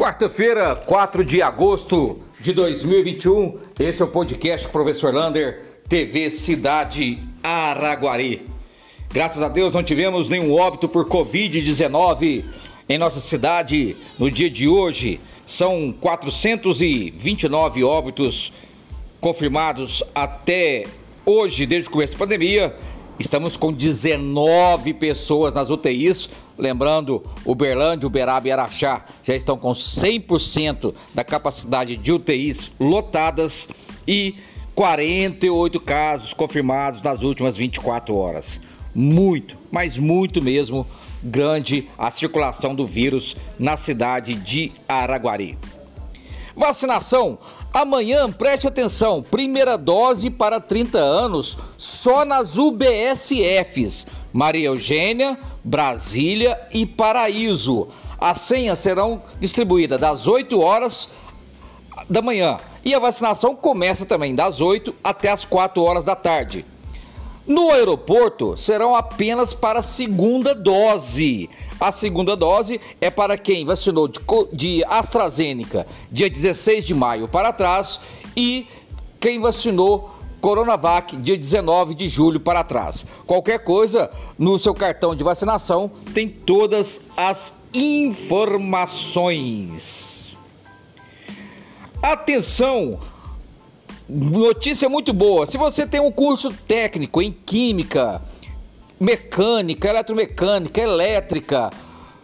Quarta-feira, 4 de agosto de 2021, esse é o podcast Professor Lander, TV Cidade Araguari. Graças a Deus não tivemos nenhum óbito por Covid-19 em nossa cidade no dia de hoje. São 429 óbitos confirmados até hoje, desde o começo da pandemia. Estamos com 19 pessoas nas UTIs. Lembrando, Uberlândia, Uberaba e Araxá já estão com 100% da capacidade de UTIs lotadas e 48 casos confirmados nas últimas 24 horas. Muito, mas muito mesmo grande a circulação do vírus na cidade de Araguari. Vacinação Amanhã, preste atenção, primeira dose para 30 anos só nas UBSFs Maria Eugênia, Brasília e Paraíso. As senhas serão distribuídas das 8 horas da manhã e a vacinação começa também das 8 até as 4 horas da tarde. No aeroporto serão apenas para segunda dose. A segunda dose é para quem vacinou de, de AstraZeneca dia 16 de maio para trás e quem vacinou Coronavac dia 19 de julho para trás. Qualquer coisa, no seu cartão de vacinação tem todas as informações. Atenção! Notícia muito boa. Se você tem um curso técnico em química, mecânica, eletromecânica, elétrica,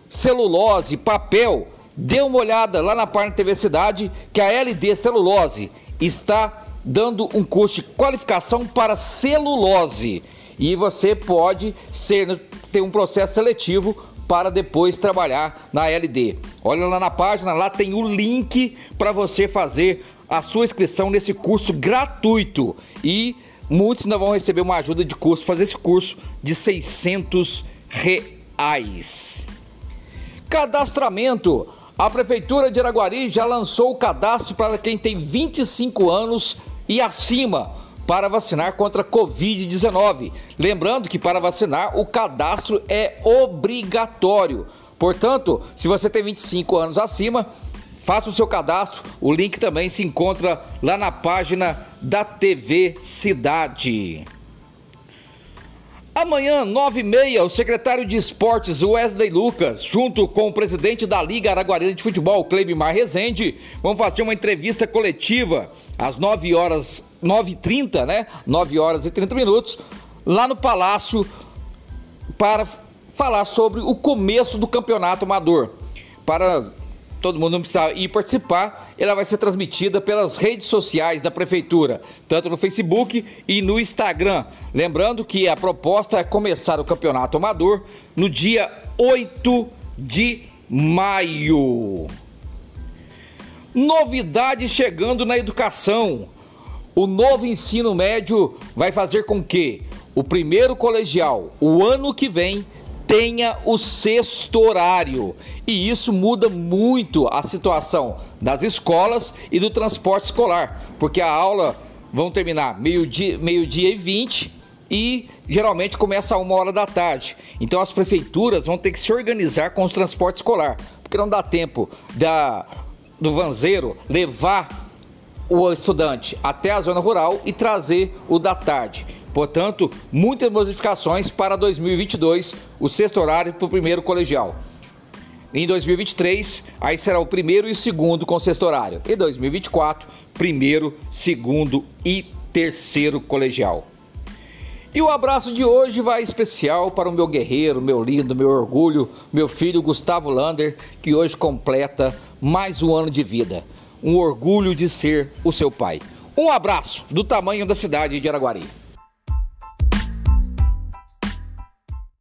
celulose, papel, dê uma olhada lá na página TV Cidade que a LD Celulose está dando um curso de qualificação para celulose e você pode ser ter um processo seletivo para depois trabalhar na LD. Olha lá na página, lá tem o link para você fazer a sua inscrição nesse curso gratuito e muitos ainda vão receber uma ajuda de curso, fazer esse curso de 600 reais. Cadastramento. A Prefeitura de Araguari já lançou o cadastro para quem tem 25 anos e acima para vacinar contra Covid-19. Lembrando que para vacinar o cadastro é obrigatório. Portanto, se você tem 25 anos acima, Faça o seu cadastro, o link também se encontra lá na página da TV Cidade. Amanhã, 9h30, o secretário de Esportes, Wesley Lucas, junto com o presidente da Liga Araguarina de Futebol, Cleibmar Rezende, vão fazer uma entrevista coletiva às 9 horas, 9h30, né? 9 horas e 30 minutos, lá no Palácio, para falar sobre o começo do campeonato amador. Para todo mundo precisa ir participar, ela vai ser transmitida pelas redes sociais da prefeitura, tanto no Facebook e no Instagram. Lembrando que a proposta é começar o campeonato amador no dia 8 de maio. Novidade chegando na educação. O novo ensino médio vai fazer com que o primeiro colegial, o ano que vem, tenha o sexto horário. E isso muda muito a situação das escolas e do transporte escolar, porque a aula vão terminar meio-dia meio -dia e 20 e geralmente começa a uma hora da tarde. Então as prefeituras vão ter que se organizar com o transporte escolar, porque não dá tempo da, do vanzeiro levar o estudante até a zona rural e trazer o da tarde. Portanto, muitas modificações para 2022, o sexto horário para o primeiro colegial. Em 2023, aí será o primeiro e o segundo com sexto horário. Em 2024, primeiro, segundo e terceiro colegial. E o abraço de hoje vai especial para o meu guerreiro, meu lindo, meu orgulho, meu filho Gustavo Lander, que hoje completa mais um ano de vida. Um orgulho de ser o seu pai. Um abraço do tamanho da cidade de Araguari.